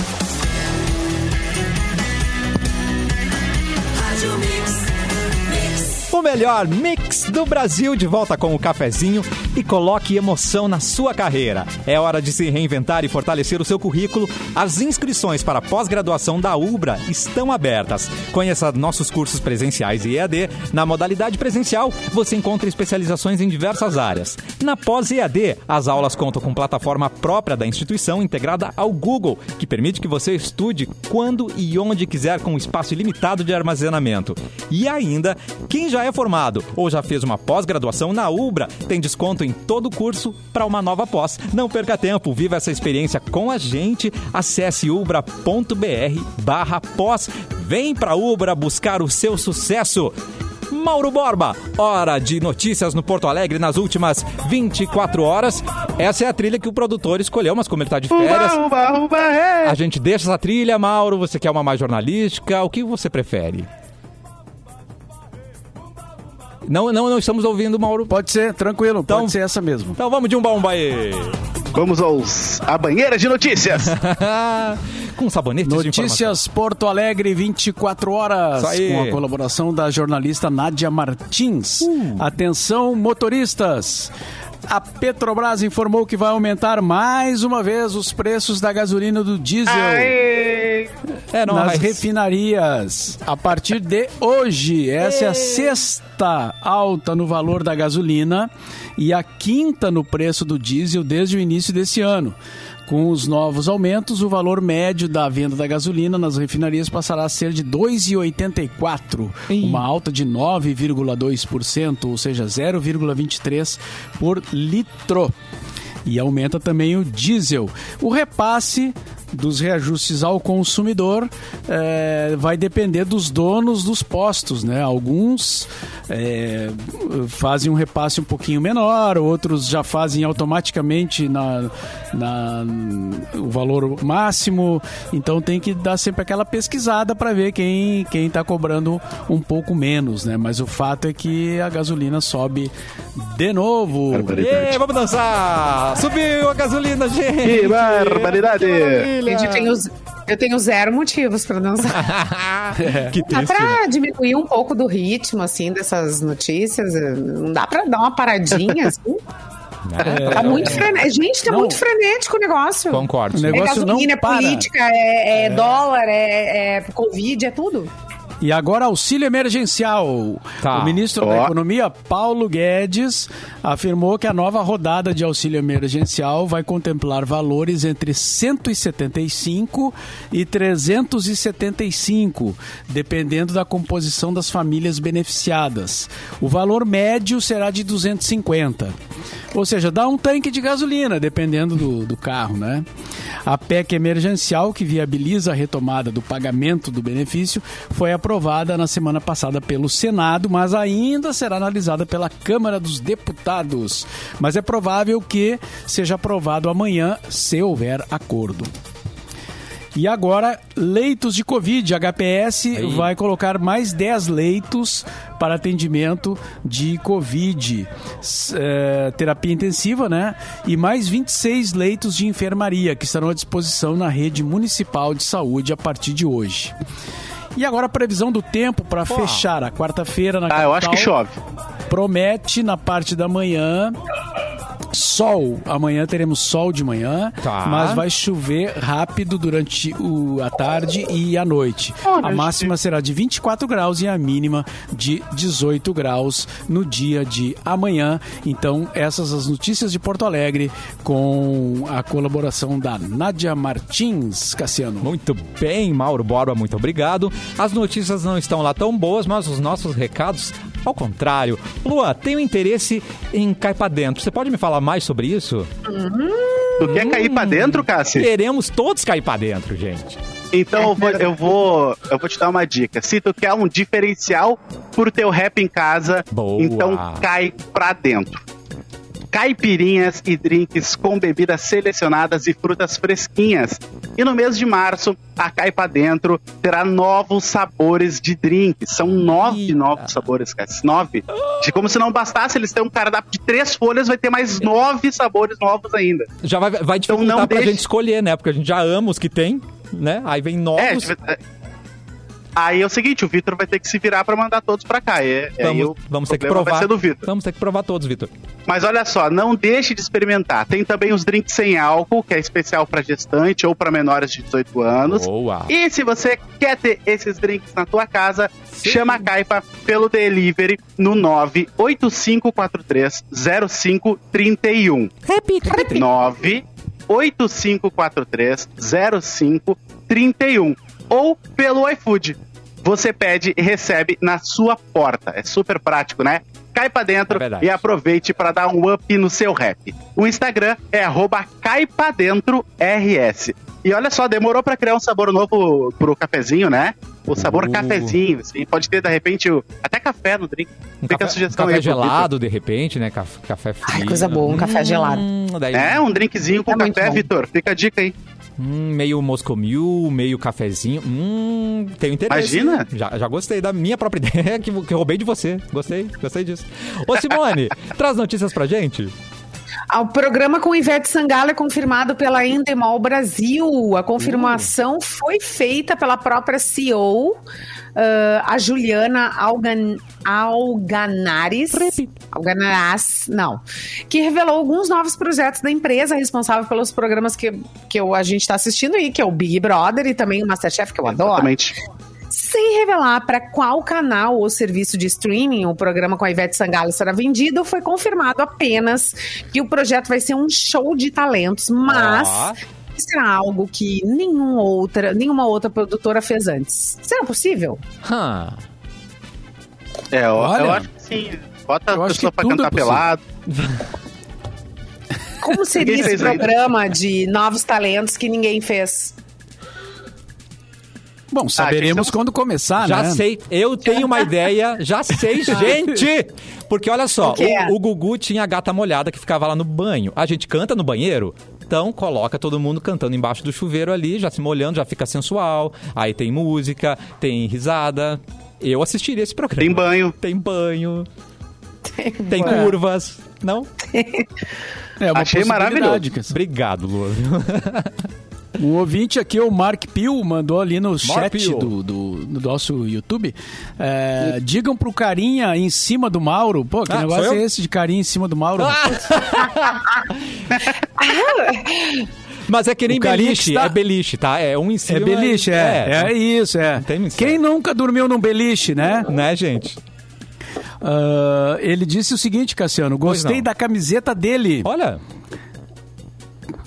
Melhor mix do Brasil de volta com o cafezinho e coloque emoção na sua carreira. É hora de se reinventar e fortalecer o seu currículo. As inscrições para pós-graduação da Ubra estão abertas. Conheça nossos cursos presenciais e EAD. Na modalidade presencial, você encontra especializações em diversas áreas. Na pós-EAD, as aulas contam com plataforma própria da instituição integrada ao Google, que permite que você estude quando e onde quiser com espaço ilimitado de armazenamento. E ainda, quem já é formado ou já fez uma pós-graduação na Ubra tem desconto em todo o curso para uma nova pós. Não perca tempo, viva essa experiência com a gente. Acesse ubra.br barra pós. Vem pra Ubra buscar o seu sucesso. Mauro Borba, hora de notícias no Porto Alegre nas últimas 24 horas. Essa é a trilha que o produtor escolheu, mas como ele tá de férias, Uba, uba, uba, é. a gente deixa essa trilha, Mauro. Você quer uma mais jornalística? O que você prefere? Não, não, não estamos ouvindo, Mauro. Pode ser, tranquilo, Então- pode ser essa mesmo. Então vamos de um bomba aí. Vamos aos a banheira de notícias. Com informação. Notícias Porto Alegre 24 horas com a colaboração da jornalista Nádia Martins. Atenção motoristas. A Petrobras informou que vai aumentar mais uma vez os preços da gasolina do diesel Aê. É nas refinarias. A partir de hoje, essa é a sexta alta no valor da gasolina e a quinta no preço do diesel desde o início desse ano. Com os novos aumentos, o valor médio da venda da gasolina nas refinarias passará a ser de R$ 2,84, Ih. uma alta de 9,2%, ou seja, 0,23 por litro. E aumenta também o diesel. O repasse dos reajustes ao consumidor eh, vai depender dos donos dos postos, né? Alguns eh, fazem um repasse um pouquinho menor, outros já fazem automaticamente na, na- o valor máximo. Então tem que dar sempre aquela pesquisada para ver quem quem está cobrando um pouco menos, né? Mas o fato é que a gasolina sobe de novo. Ê, vamos dançar! Subiu a gasolina, gente! Que barbaridade. Gente, eu tenho, eu tenho zero motivos pra dançar. que Dá triste, né? pra diminuir um pouco do ritmo, assim, dessas notícias? Não dá pra dar uma paradinha, assim? Tá muito frenético. Gente, tá Não. muito frenético o negócio. Concordo. O É negócio não gasolina, é para. política, é, é dólar, é, é Covid, é tudo. E agora auxílio emergencial. Tá. O ministro Ó. da Economia, Paulo Guedes, afirmou que a nova rodada de auxílio emergencial vai contemplar valores entre 175 e 375, dependendo da composição das famílias beneficiadas. O valor médio será de 250. Ou seja, dá um tanque de gasolina, dependendo do, do carro, né? A PEC emergencial, que viabiliza a retomada do pagamento do benefício, foi aprovada na semana passada pelo Senado, mas ainda será analisada pela Câmara dos Deputados. Mas é provável que seja aprovado amanhã, se houver acordo. E agora, leitos de Covid. A HPS Aí. vai colocar mais 10 leitos para atendimento de Covid. É, terapia intensiva, né? E mais 26 leitos de enfermaria que estarão à disposição na rede municipal de saúde a partir de hoje. E agora a previsão do tempo para fechar a quarta-feira na Ah, eu acho que capital. chove. Promete na parte da manhã sol. Amanhã teremos sol de manhã, Tá. mas vai chover rápido durante o, a tarde e a noite. Olha, a máxima será de 24 graus e a mínima de 18 graus no dia de amanhã. Então, essas as notícias de Porto Alegre com a colaboração da Nádia Martins, Cassiano. Muito bem, Mauro Borba, muito obrigado. As notícias não estão lá tão boas, mas os nossos recados, ao contrário. Lua, tenho interesse em cair pra dentro. Você pode me falar mais sobre isso? Tu quer cair pra dentro, Cassi? Queremos todos cair pra dentro, gente. Então eu vou, eu vou, eu vou te dar uma dica. Se tu quer um diferencial pro teu rap em casa, Boa. então cai pra dentro. Caipirinhas e drinks com bebidas selecionadas e frutas fresquinhas. E no mês de março, a Cai Pra Dentro terá novos sabores de drinks. São nove novos sabores, cara. Nove. De como se não bastasse, eles têm um cardápio de três folhas, vai ter mais nove sabores novos ainda. Já vai, vai dificultar Então não pra deixe- gente escolher, né? Porque a gente já ama os que tem, né? Aí vem É, novos. é, Aí é o seguinte, o Vitor vai ter que se virar pra mandar todos pra cá. É, é aí vamos vamos ter que provar. Vai ser do Vitor. Vamos ter que provar todos, Vitor. Mas olha só, não deixe de experimentar. Tem também os drinks sem álcool, que é especial pra gestante ou pra menores de 18 anos. Boa. E se você quer ter esses drinks na tua casa, chama a Caipa pelo delivery no 98543 0531. Repita, repita. 98543 0531 ou pelo iFood. Você pede e recebe na sua porta. É super prático, né? Cai pra dentro É e aproveite para dar um up no seu rap. O Instagram é arroba caipadentrors. E olha só, demorou para criar um sabor novo pro cafezinho, né? O sabor Uh. cafezinho, assim, pode ter de repente o- até café no drink. Um Fica café, a sugestão um café aí. gelado, de repente, né? Café, café frio. Ai, coisa boa, um café gelado. Hum, daí, É, um drinkzinho com É café. Vitor. Fica a dica aí. Hum, meio Moscow Mule, meio cafezinho. Hum, tenho interesse. Imagina. Já, já gostei da minha própria ideia que, que roubei de você. Gostei, gostei disso. Ô, Simone, traz notícias pra gente. O programa com Ivete Sangalo é confirmado pela Endemol Brasil. A confirmação foi feita pela própria CEO, ah, a Juliana Algan, Alganares. Alganaras, não. Que revelou alguns novos projetos da empresa responsável pelos programas que, que eu- a gente está assistindo aí, que é o Big Brother e também o Masterchef, que eu adoro. Sem revelar para qual canal ou serviço de streaming o programa com a Ivete Sangalo será vendido, foi confirmado apenas que o projeto vai ser um show de talentos, mas Ó. será algo que nenhum outra, nenhuma outra produtora fez antes. Será possível? Hum. É, eu, Olha, eu acho que sim. Bota a pessoa pra cantar é pelado. Como seria esse programa de novos talentos que ninguém fez? Bom, saberemos quando começar, Já né? sei, eu tenho uma ideia, já sei, gente! Porque olha só, O é? o, o Gugu tinha a gata molhada que ficava lá no banho. A gente canta no banheiro, então coloca todo mundo cantando embaixo do chuveiro ali, já se molhando, já fica sensual. Aí tem música, tem risada. Eu assistiria esse programa. Tem banho. Tem banho, tem curvas. Não? É uma Achei maravilhoso. Obrigado, Lua. Um ouvinte aqui, o Mark Pio, mandou ali no chat Pio. do, do, do nosso YouTube. é, digam pro carinha em cima do Mauro. Pô, que Ah, negócio é esse de carinha em cima do Mauro? Mas é que nem O beliche, está- é beliche, tá? É um em cima. É beliche, é. É, isso, é. Tem mistério. Quem nunca dormiu num beliche, né? Né, gente? Ah, ele disse o seguinte, Cassiano. Gostei da camiseta dele. Olha,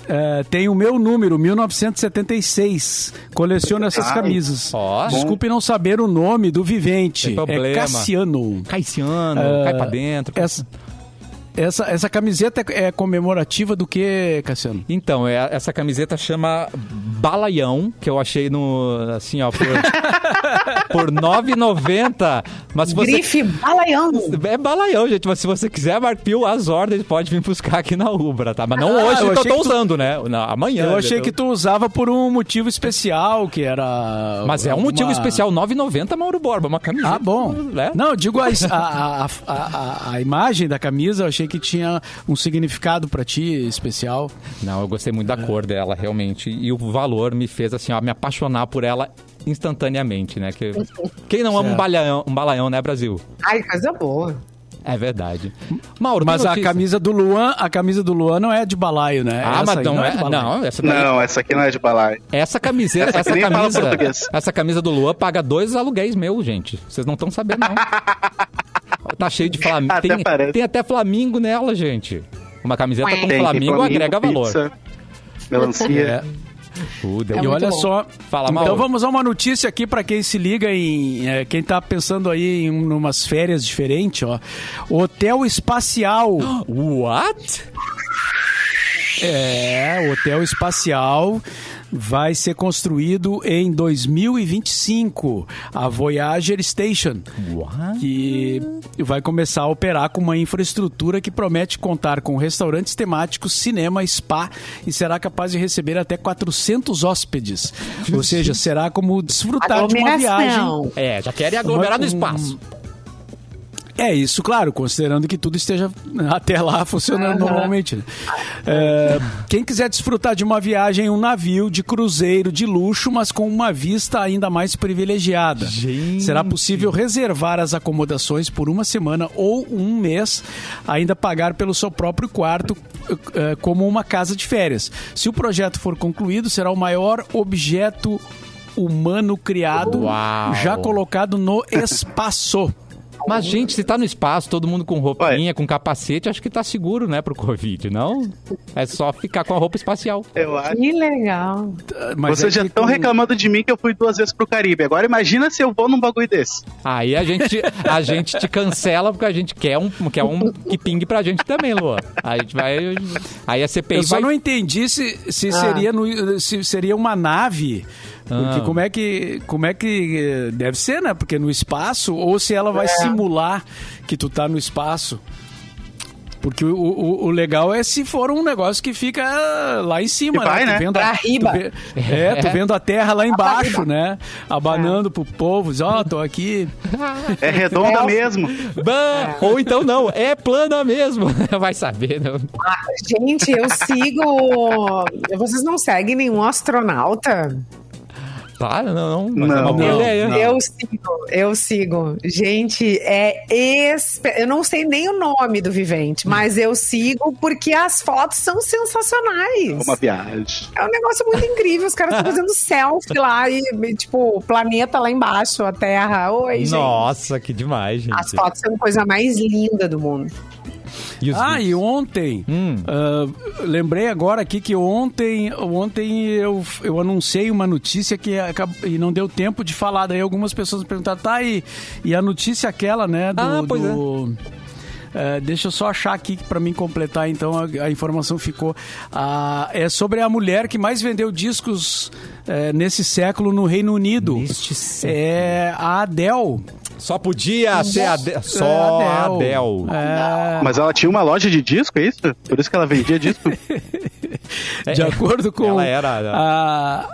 É, tem o meu número, 1976. Coleciono essas Ai. camisas. Ó. Desculpe não saber o nome do vivente. Tem problema. É Cassiano. Caiciano, Ah, cai pra dentro. Essa, essa, essa camiseta é, é comemorativa do que, Cassiano? Então, é, essa camiseta chama Balaião, que eu achei no. Assim, ó, por, por 9,90. Mas se você. Grife balaião. É balaião, gente. Mas se você quiser, Marpio, as ordens pode vir buscar aqui na Ubra, tá? Mas não Ah, hoje eu tô que tu- usando, né? Na, amanhã. Eu achei que tu usava por um motivo especial, que era. Mas é um motivo uma- especial, 9,90 Mauro Borba, uma camiseta. Ah, bom. né? Não, eu digo a, a, a, a, a imagem da camisa, eu achei que tinha um significado pra ti especial. Não, eu gostei muito da É. cor dela, realmente. E o valor me fez, assim, ó, me apaixonar por ela instantaneamente, né? Que, quem não ama um balaião, um balaião, né, Brasil? Ai, coisa boa. É verdade. Mauro, Mas a camisa do Luan, a camisa do Luan não é de balaio, né? Ah, Essa mas aí não é. balaio. Não, essa daí- Não, essa aqui não é de balaio. Essa camiseta, Essa essa, camisa, essa camisa do Lua paga dois aluguéis meus, gente. Vocês não estão sabendo não. tá cheio de Flamengo. Até Tem, parece. tem até Flamingo nela, gente. Uma camiseta com Flamingo, agrega valor. pizza, Melancia. É. Uh, deu- E olha bom. só, Fala, então Mauro. vamos a uma notícia aqui para quem se liga em, é, quem tá pensando aí em umas férias diferentes, ó. Hotel espacial. What? É, hotel espacial vai ser construído em 2025, a Voyager Station, What? que vai começar a operar com uma infraestrutura que promete contar com restaurantes temáticos, cinema, spa e será capaz de receber até 400 hóspedes. Ou seja, será como desfrutar de uma viagem. É, já querem aglomerar no um- espaço. É isso, claro, considerando que tudo esteja até lá funcionando normalmente. né? É, quem quiser desfrutar de uma viagem em um navio de cruzeiro de luxo, mas com uma vista ainda mais privilegiada. Gente. Será possível reservar as acomodações por uma semana ou um mês, ainda pagar pelo seu próprio quarto eh, como uma casa de férias. Se o projeto for concluído, será o maior objeto humano criado Uau. já colocado no espaço. Mas, gente, se tá no espaço, todo mundo com roupinha, com capacete, acho que tá seguro, né, pro Covid, não? É só ficar com a roupa espacial. Eu acho. Que legal. Mas Vocês é já estão com- reclamando de mim que eu fui duas vezes pro Caribe. Agora imagina se eu vou num bagulho desse. Aí a gente, a gente te cancela porque a gente quer um, quer um que pingue pra gente também, Lua. A gente vai. Aí a CPI Eu só vai. não entendi se, se, seria, no- se seria uma nave. Porque Ah. como é que. Como é que. eh, Deve ser, né? Porque no espaço, ou se ela vai simular que tu tá no espaço. Porque o, o, o legal é se for um negócio que fica lá em cima, Que vai, Tu né? vendo Pra a, riba. tu vê- é, tu vendo a terra lá embaixo, né? Abanando pro povo, diz, ó, tô aqui. É redonda É, mesmo. Bah, Ou então não, é plana mesmo. Vai saber, né? Ah, gente, eu sigo. Vocês não seguem nenhum astronauta? Para, não, não. Mas é uma Não, boa não, ideia. não. Eu sigo, eu sigo. Gente, é espe... Eu não sei nem o nome do vivente, mas eu sigo porque as fotos são sensacionais. Uma viagem. É um negócio muito incrível. Os caras estão fazendo selfie lá e, e, tipo, o planeta lá embaixo, a Terra. Oi, gente. Nossa, que demais, gente. As fotos são a coisa mais linda do mundo. E Ah, e vídeos? ontem, Hum. ah, lembrei agora aqui que ontem, ontem eu, eu anunciei uma notícia que acab- e não deu tempo de falar. Daí algumas pessoas me perguntaram, tá, e, e a notícia aquela, né, do... Ah, pois do- É, deixa eu só achar aqui para mim completar, então a, a informação ficou. Ah, é sobre a mulher que mais vendeu discos é, nesse século no Reino Unido. Neste século. É a Adele. Só podia ser a Adele. Só É, a Adele. Adele. É, Mas ela tinha uma loja de disco, é isso? Por isso que ela vendia disco? De acordo com era- a,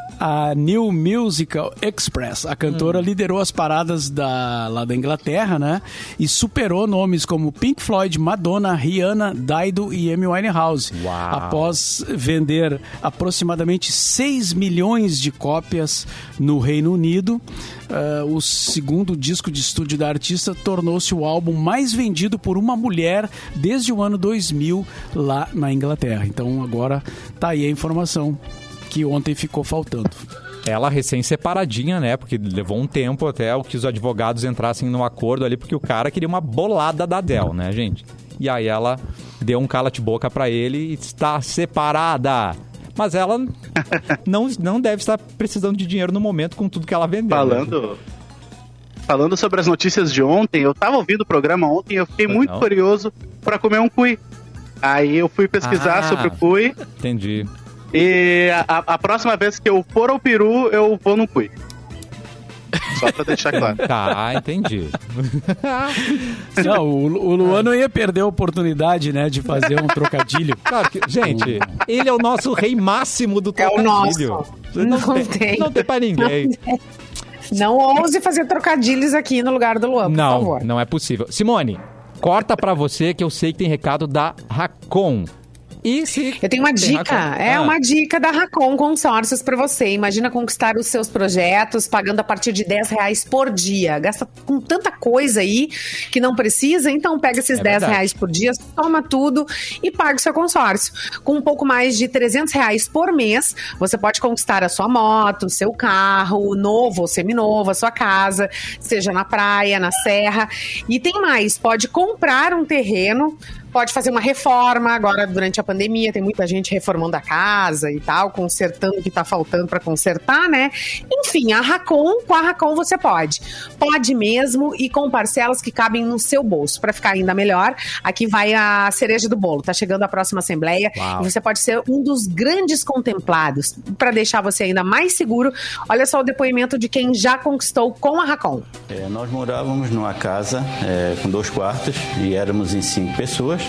a New Musical Express, a cantora Hum. liderou as paradas da, lá da Inglaterra, né? E superou nomes como Pink Floyd, Madonna, Rihanna, Dido e Amy Winehouse. Uau. Após vender aproximadamente 6 milhões de cópias no Reino Unido, ah, o segundo disco de estúdio da artista tornou-se o álbum mais vendido por uma mulher desde o ano 2000 lá na Inglaterra. Então agora tá aí a informação. que ontem ficou faltando. Ela recém-separadinha, né? Porque levou um tempo até o que os advogados entrassem no acordo ali, porque o cara queria uma bolada da Dell, né, gente? E aí ela deu um cala-de-boca pra ele e está separada. Mas ela não, não deve estar precisando de dinheiro no momento com tudo que ela vendeu. né? Falando, falando sobre as notícias de ontem, eu tava ouvindo o programa ontem e eu fiquei Pois muito não. curioso pra comer um cui. Aí eu fui pesquisar Ah. sobre o cui Entendi. e a, a próxima vez que eu for ao peru, eu vou no cui. Só pra deixar claro. Tá, entendi. Não, o, o Luan não ia perder a oportunidade, né, de fazer um trocadilho. Claro que, gente, ele é o nosso rei máximo do É o trocadilho. nosso. Não tem. Não tem pra ninguém. Não ouse fazer trocadilhos aqui no lugar do Luan, por Não, favor. não é possível. Simone, corta pra você que eu sei que tem recado da Racon. E se Eu tenho uma dica, Racon? é Ah, uma dica da Racon Consórcios para você. Imagina conquistar os seus projetos pagando a partir de 10 reais por dia. Gasta com tanta coisa aí que não precisa, então pega esses É 10 verdade. reais por dia, toma tudo e paga o seu consórcio. Com um pouco mais de 300 reais por mês, você pode conquistar a sua moto, o seu carro, novo ou seminovo, a sua casa, seja na praia, na serra. E tem mais, pode comprar um terreno pode fazer uma reforma agora durante a pandemia, tem muita gente reformando a casa e tal, consertando o que tá faltando para consertar, né? Enfim, a Racon, com a Racon você pode. Pode mesmo e com parcelas que cabem no seu bolso. Para ficar ainda melhor, aqui vai a cereja do bolo. Tá chegando a próxima assembleia Uau. e você pode ser um dos grandes contemplados. Para deixar você ainda mais seguro, olha só o depoimento de quem já conquistou com a Racon. É, nós morávamos numa casa é, com dois quartos e éramos em cinco pessoas.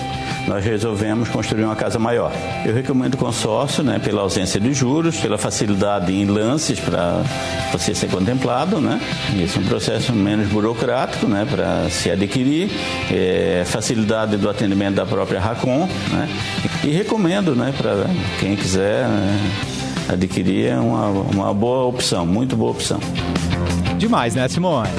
Nós resolvemos construir uma casa maior. Eu recomendo consórcio, né, pela ausência de juros, pela facilidade em lances para você ser contemplado, né? Isso é um processo menos burocrático, né, para se adquirir, é, facilidade do atendimento da própria Racon, né? E recomendo, né, para quem quiser né, adquirir é uma, uma boa opção, muito boa opção. Demais, né, Simone?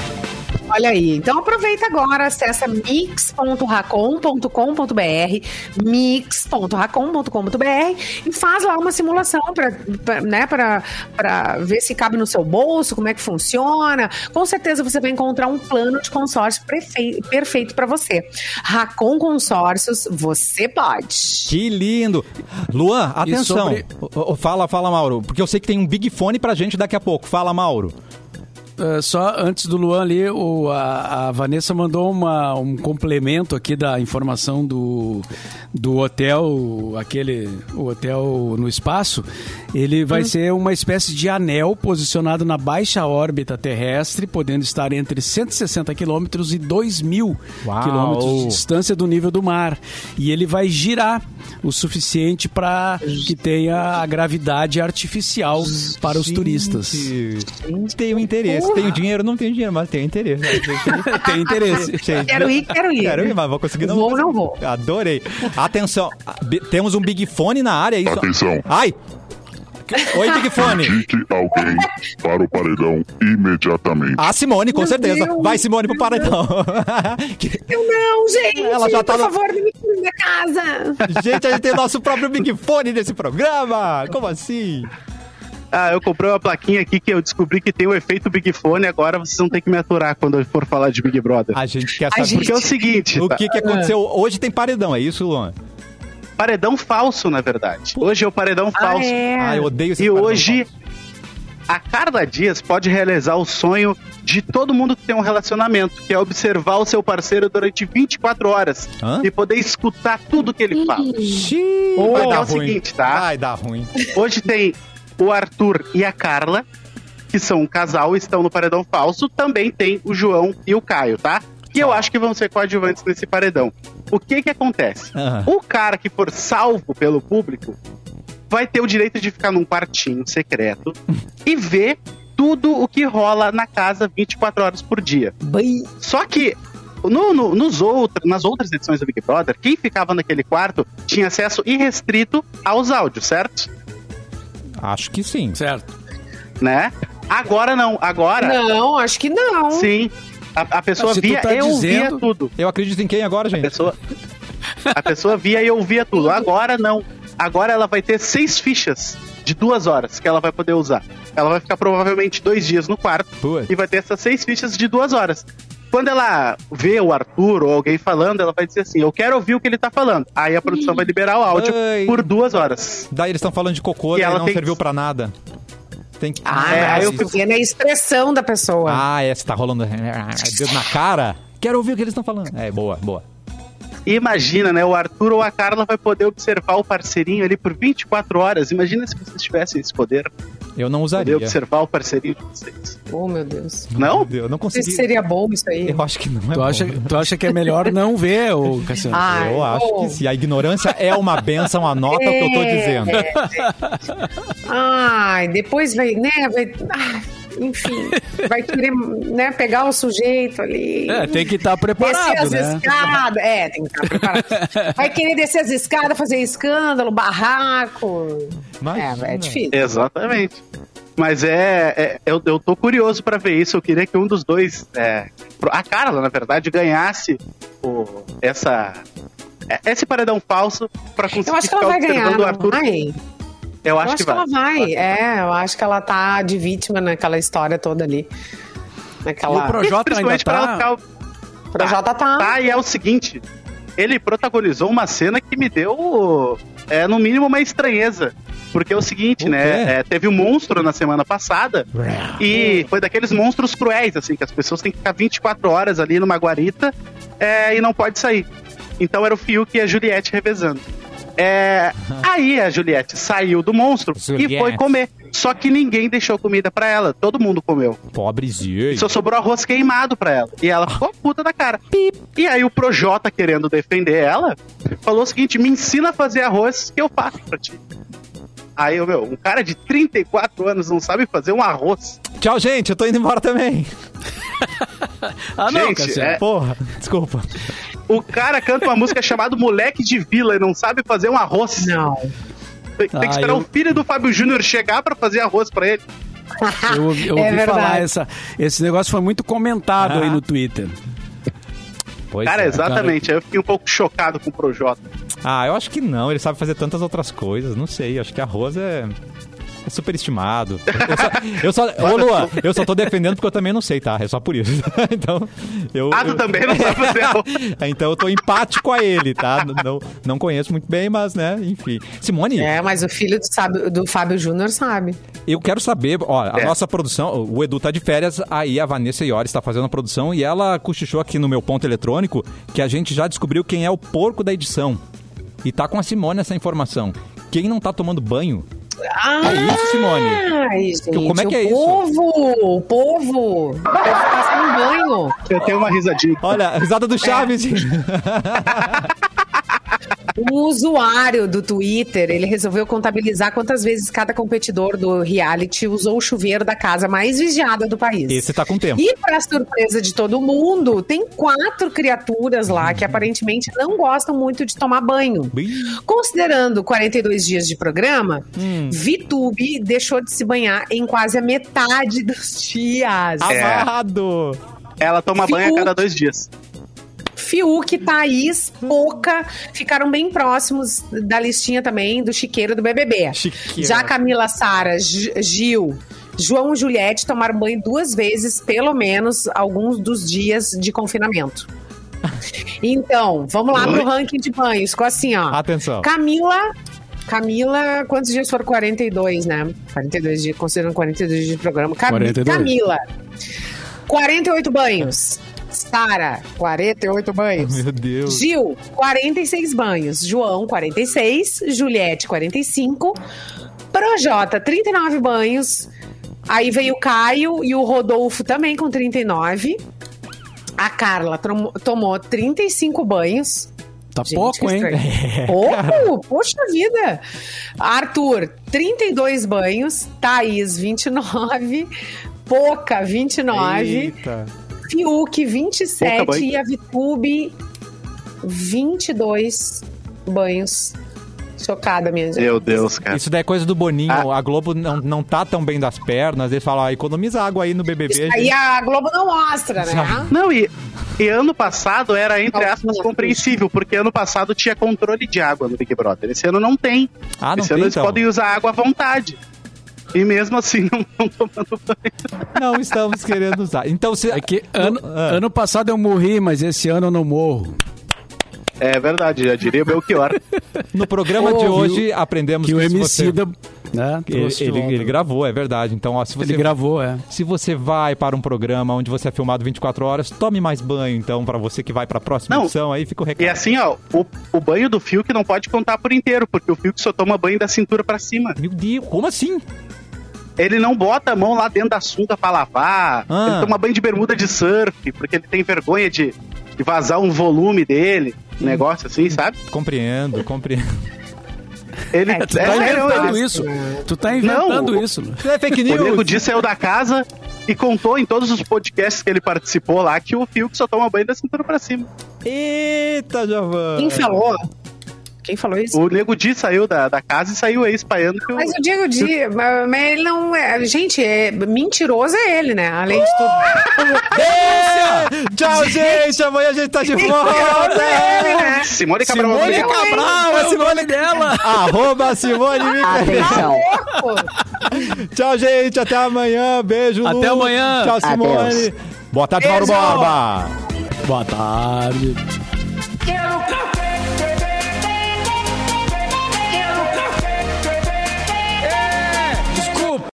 Olha aí, então aproveita agora, acessa mix.racon.com.br, mix.racon.com.br e faz lá uma simulação para né, pra, pra ver se cabe no seu bolso, como é que funciona. Com certeza você vai encontrar um plano de consórcio perfeito para você. Racon Consórcios, você pode. Que lindo. Luan, atenção. sobre- Fala, fala, Mauro. Porque eu sei que tem um Big Fone pra gente daqui a pouco. Fala, Mauro. Uh, só antes do Luan ali, o- a, a Vanessa mandou uma- um complemento aqui da informação do, do hotel, aquele o hotel no espaço. Ele vai Hum. ser uma espécie de anel posicionado na baixa órbita terrestre, podendo estar entre 160 quilômetros e 2 mil quilômetros de distância do nível do mar. E ele vai girar o suficiente para que tenha a gravidade artificial para os turistas. Gente, Tenho interesse. Tenho dinheiro, não tenho dinheiro, mas tenho interesse. Tem interesse. Gente, Quero ir, quero ir. Quero ir, mas vou conseguir não. Vou, vou não vou. Adorei. Atenção, temos um Big Fone na área. é Isso... Atenção. Ai! Oi, Big Fone. Indique alguém para o paredão imediatamente. A Simone, com Meu certeza. Deus, Vai, Simone, pro paredão. Eu não, gente! Ela já tá por na- favor, me tire da casa! Gente, a gente tem o nosso próprio Big Fone nesse programa. Como assim? Ah, eu comprei uma plaquinha aqui que eu descobri que tem o efeito Big Fone, agora vocês vão ter que me aturar quando eu for falar de Big Brother. A gente quer saber. gente- Porque é o seguinte, O tá? que, que aconteceu? Hoje tem paredão, é isso, Luan? paredão falso, na verdade. Hoje é o paredão falso. é. Ah, eu odeio esse E hoje, falso. a Carla Dias pode realizar o sonho de todo mundo que tem um relacionamento, que é observar o seu parceiro durante 24 horas Hã? e poder escutar tudo que ele fala. Xiii, Ou vai é dar o ruim. seguinte, tá? Vai dar ruim. Hoje tem o Arthur e a Carla, que são um casal e estão no paredão falso. Também tem o João e o Caio, tá? Que eu acho que vão ser coadjuvantes nesse paredão. O que que acontece? Ah. O cara que for salvo pelo público vai ter o direito de ficar num quartinho secreto e ver tudo o que rola na casa 24 horas por dia. Bem, Só que no- no- nos outro- nas outras edições do Big Brother, quem ficava naquele quarto tinha acesso irrestrito aos áudios, certo? Acho que sim. Certo. Né? Agora não. Agora, Não, acho que não. sim. A, a pessoa Se via tá e ouvia tudo. Eu acredito em quem agora, A gente? pessoa, a pessoa via e ouvia tudo. Agora não. Agora ela vai ter seis fichas de duas horas que ela vai poder usar. Ela vai ficar provavelmente dois dias no quarto Putz. e vai ter essas seis fichas de duas horas. Quando ela vê o Arthur ou alguém falando, ela vai dizer assim: Eu quero ouvir o que ele tá falando. Aí a produção vai liberar o áudio Ai. por duas horas. Daí eles estão falando de cocô, E ela não serviu pra nada. Tem que... Ah, É, aí eu porque é a expressão da pessoa. Ah, é, você tá rolando dedo na cara. Quero ouvir o que eles estão falando. É, boa, boa. E imagina, né? O Arthur ou a Carla vai poder observar o parceirinho ali por 24 horas. Imagina se vocês tivessem esse poder. Eu não Poder usaria. observar o parceirinho de vocês. Oh, meu Deus. Não? Eu não Não sei se consegui. seria bom isso aí. Eu acho que não é Tu bom. acha, tu acha que é melhor não ver, ô Cassiano? Ai, Eu acho oh. que sim. A ignorância é uma benção, anota o que eu tô É. dizendo. Ai, depois vai, né? Vai, ah, enfim, vai querer né, pegar o sujeito ali. É, tem que estar Descer preparado, as né? escadas. É, tem que estar preparado. Vai querer descer as escadas, fazer escândalo, barraco. Imagina. É, é difícil. Exatamente. Mas é, é- eu, eu tô curioso pra ver isso. Eu queria que um dos dois, é, a Carla, na verdade, ganhasse o, essa é, esse paredão falso pra conseguir Eu acho que ela vai ganhar. o não Arthur. vai? Eu Eu acho, acho que ela vai. É, eu acho que ela tá de vítima naquela história toda ali. E Naquela. o Projota ainda Principalmente pra ela tá... ficar O Projota tá. Tá, e é o seguinte: ele protagonizou uma cena que me deu, é, no mínimo, uma estranheza. Porque é o seguinte, O né? é, teve um monstro na semana passada e foi daqueles monstros cruéis, assim, que as pessoas têm que ficar 24 horas ali numa guarita é, e não pode sair. Então era o Fiuk e a Juliette revezando. É, aí a Juliette saiu do monstro e Juliette. foi comer. Só que ninguém deixou comida pra ela, todo mundo comeu. Pobrezinho. Só sobrou arroz queimado pra ela. E ela ficou puta da cara. E aí o Projota, querendo defender ela, falou o seguinte: me ensina a fazer arroz que eu faço pra ti. Aí, meu, um cara de 34 anos não sabe fazer um arroz. Tchau, gente. Eu tô indo embora também. Ah, não, Gente, Cassiano. é- Porra, desculpa. O cara canta uma música chamada Moleque de Vila e não sabe fazer um arroz. Não. Tem, tem Ah, que esperar eu- o filho do Fábio Júnior chegar pra fazer arroz pra ele. Eu, ouvi- eu É ouvi verdade. falar, essa, esse negócio foi muito comentado Ah. aí no Twitter. Pois Cara, é. exatamente. Aí eu fiquei um pouco chocado com o Projota. Ah, eu acho que não. Ele sabe fazer tantas outras coisas. Não sei. Acho que arroz é. É superestimado. Eu só, eu só, ô Lua, eu só tô defendendo porque eu também não sei, tá? É só por isso. Então, eu. Ah, tu eu- também não sabe fazer. Então eu tô empático a ele, tá? Não, não conheço muito bem, mas, né, enfim. Simone, É, mas o filho do, Sábio- do Fábio Júnior sabe. eu quero saber, ó, a É. nossa produção, o Edu tá de férias, aí a Vanessa Iori está fazendo a produção e ela cochichou aqui no meu ponto eletrônico que a gente já descobriu quem é o porco da edição. E tá com a Simone essa informação. Quem não tá tomando banho? Ah, É isso, Simone? Ai, gente, Como é que o é isso? povo, o povo, o povo tá sem banho. Eu tenho uma risadinha. Olha, a risada do Chaves. Um usuário do Twitter, ele resolveu contabilizar quantas vezes cada competidor do reality usou o chuveiro da casa mais vigiada do país. Esse tá com tempo. E para surpresa de todo mundo, tem quatro criaturas lá que aparentemente não gostam muito de tomar banho. Bem, Considerando 42 dias de programa, Hum. Vitube deixou de se banhar em quase a metade dos dias. Ah, É. Amarrado. Ela toma banho a cada dois dias. Fiuk, Thaís, Poca ficaram bem próximos da listinha também do chiqueiro do BBB. Chiqueiro. Já Camila, Sara, Gi- Gil, João e Juliette tomaram banho duas vezes, pelo menos, alguns dos dias de confinamento. Então, vamos lá pro ranking de banhos. Ficou assim, ó. Atenção. Camila. Camila, quantos dias foram? 42, né? 42 dias, considerando 42 dias de programa. Cam- 42. Camila, 48 banhos. Sara, 48 banhos. Meu Deus. Gil, 46 banhos. João, 46. Juliette, 45. Projota, 39 banhos. Aí veio o Caio e o Rodolfo também com 39. A Carla tomou 35 banhos. Tá Gente, pouco, hein? Pouco? Poxa vida! Arthur, 32 banhos. Thaís, 29. Poca, 29. Eita. Fiuk, 27. Pouca banho. E a Vitube, 22 banhos. Chocada, minha gente. Meu Deus, cara. Isso daí é coisa do Boninho. A Globo não, não tá tão bem das pernas. Eles falam, ah, economiza água aí no BBB. Isso aí a Globo não mostra, né? Não, e, E ano passado era, entre aspas, compreensível, porque ano passado tinha controle de água no Big Brother. Esse ano não tem. Ah, não Esse tem, ano eles então. podem usar água à vontade. E mesmo assim não estão tomando banho. Não estamos querendo usar. Então, se... É que ano, Ah. ano passado eu morri, mas esse ano eu não morro. É verdade, já diria o Belchior. no programa de hoje aprendemos Que o se você- Emicida, né, Ele, ele, ele gravou, é verdade. Então, ó, se você Ele gravou, é. Se você vai para um programa onde você é filmado 24 horas, tome mais banho, então, para você que vai para a próxima Não. edição, aí fica o recado. E assim, ó, o, o banho do Fiuk não pode contar por inteiro, porque o Fiuk só toma banho da cintura pra cima. Meu Deus, como assim? Ele não bota a mão lá dentro da sunga pra lavar. Ah. Ele toma banho de bermuda de surf, porque ele tem vergonha de, de vazar um volume dele. Um negócio assim, sabe? Compreendo, compreendo. Ele É, é, Tu tá sério, inventando ele- isso. Tu tá inventando Não, o- isso. Lu. Isso é fake O Nego news. Di saiu da casa e contou em todos os podcasts que ele participou lá que o Fiuk só toma banho da cintura pra cima. Eita, Giovanni. Quem falou? Quem falou isso? O Nego Di saiu da, da casa e saiu aí espalhando. Mas o Diego Di, mas mas ele não é. Gente, é, mentiroso é ele, né? Além de tudo. É! Tchau, gente. Amanhã a gente tá de volta. é ele, né? Simone Cabral. Simone Rodrigues. Cabral, é o nome dela. Arroba Simone. Atenção. Pô, Tchau, gente. Até amanhã. Beijo, Lu. Até amanhã. Tchau, Simone. Adeus. Boa tarde, Mauro. Borba. Boa tarde. Quero café!